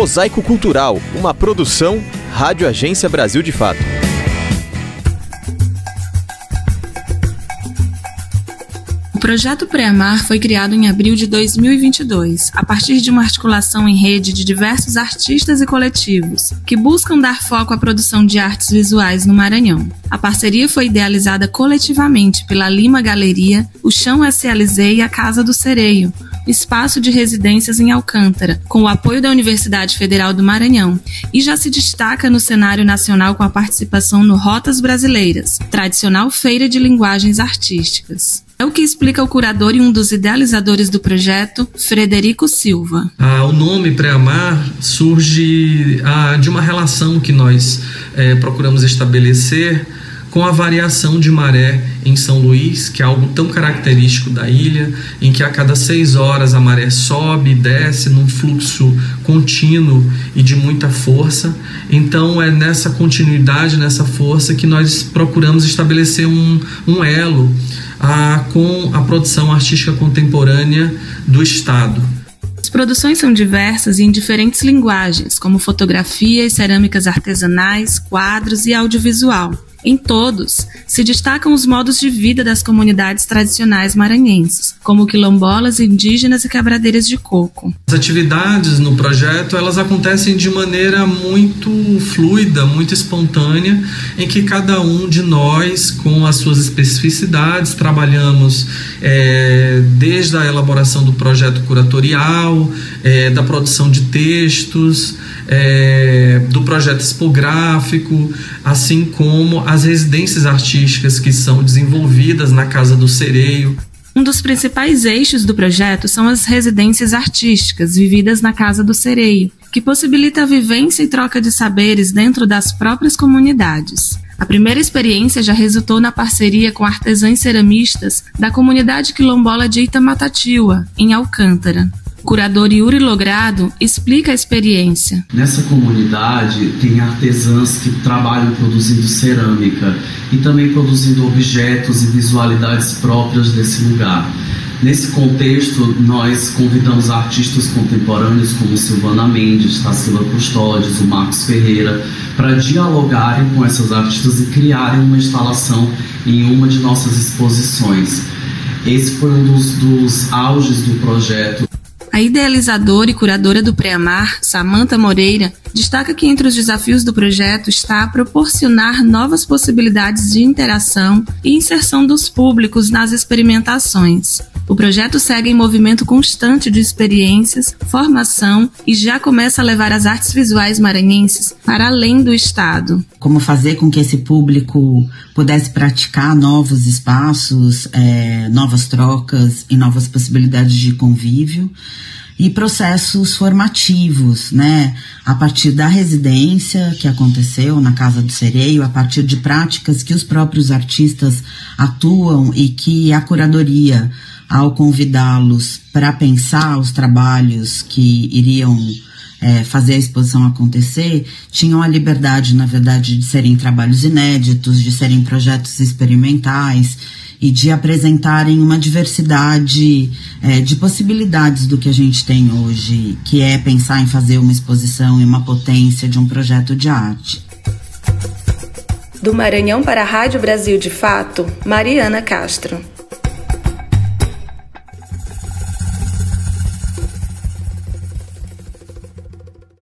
Mosaico Cultural, uma produção Rádio Agência Brasil de Fato. O projeto Pré-Amar foi criado em abril de 2022, a partir de uma articulação em rede de diversos artistas e coletivos, que buscam dar foco à produção de artes visuais no Maranhão. A parceria foi idealizada coletivamente pela Lima Galeria, o Chão SLZ e a Casa do Sereio, espaço de residências em Alcântara, com o apoio da Universidade Federal do Maranhão, e já se destaca no cenário nacional com a participação no Rotas Brasileiras, tradicional feira de linguagens artísticas. É o que explica o curador e um dos idealizadores do projeto, Frederico Silva. Ah, o nome Pré-Amar surge ah, de uma relação que nós eh, procuramos estabelecer com a variação de maré em São Luís, que é algo tão característico da ilha, em que a cada seis horas a maré sobe e desce num fluxo contínuo e de muita força. Então é nessa continuidade, nessa força, que nós procuramos estabelecer um, um elo a, com a produção artística contemporânea do Estado. As produções são diversas e em diferentes linguagens, como fotografia e cerâmicas artesanais, quadros e audiovisual. Em todos, se destacam os modos de vida das comunidades tradicionais maranhenses, como quilombolas, indígenas e quebradeiras de coco. As atividades no projeto elas acontecem de maneira muito fluida, muito espontânea, em que cada um de nós, com as suas especificidades, trabalhamos é, desde a elaboração do projeto curatorial, é, da produção de textos, é, do projeto expográfico, assim como as residências artísticas que são desenvolvidas na Casa do Sereio. Um dos principais eixos do projeto são as residências artísticas vividas na Casa do Sereio, que possibilita a vivência e troca de saberes dentro das próprias comunidades. A primeira experiência já resultou na parceria com artesãs ceramistas da comunidade quilombola de Itamatatiua, em Alcântara. Curador Yuri Logrado explica a experiência. Nessa comunidade tem artesãs que trabalham produzindo cerâmica e também produzindo objetos e visualidades próprias desse lugar. Nesse contexto, nós convidamos artistas contemporâneos como Silvana Mendes, Tarsila Custódios, o Marcos Ferreira, para dialogarem com essas artistas e criarem uma instalação em uma de nossas exposições. Esse foi um dos, dos auges do projeto. A idealizadora e curadora do Preamar, Samanta Moreira, destaca que entre os desafios do projeto está proporcionar novas possibilidades de interação e inserção dos públicos nas experimentações. O projeto segue em movimento constante de experiências, formação e já começa a levar as artes visuais maranhenses para além do estado. Como fazer com que esse público pudesse praticar novos espaços, é, novas trocas e novas possibilidades de convívio e processos formativos, né? A partir da residência que aconteceu na Casa do Sereio, a partir de práticas que os próprios artistas atuam e que a curadoria, ao convidá-los para pensar os trabalhos que iriam é, fazer a exposição acontecer, tinham a liberdade, na verdade, de serem trabalhos inéditos, de serem projetos experimentais e de apresentarem uma diversidade é, de possibilidades do que a gente tem hoje, que é pensar em fazer uma exposição e uma potência de um projeto de arte. Do Maranhão para a Rádio Brasil de Fato, Mariana Castro.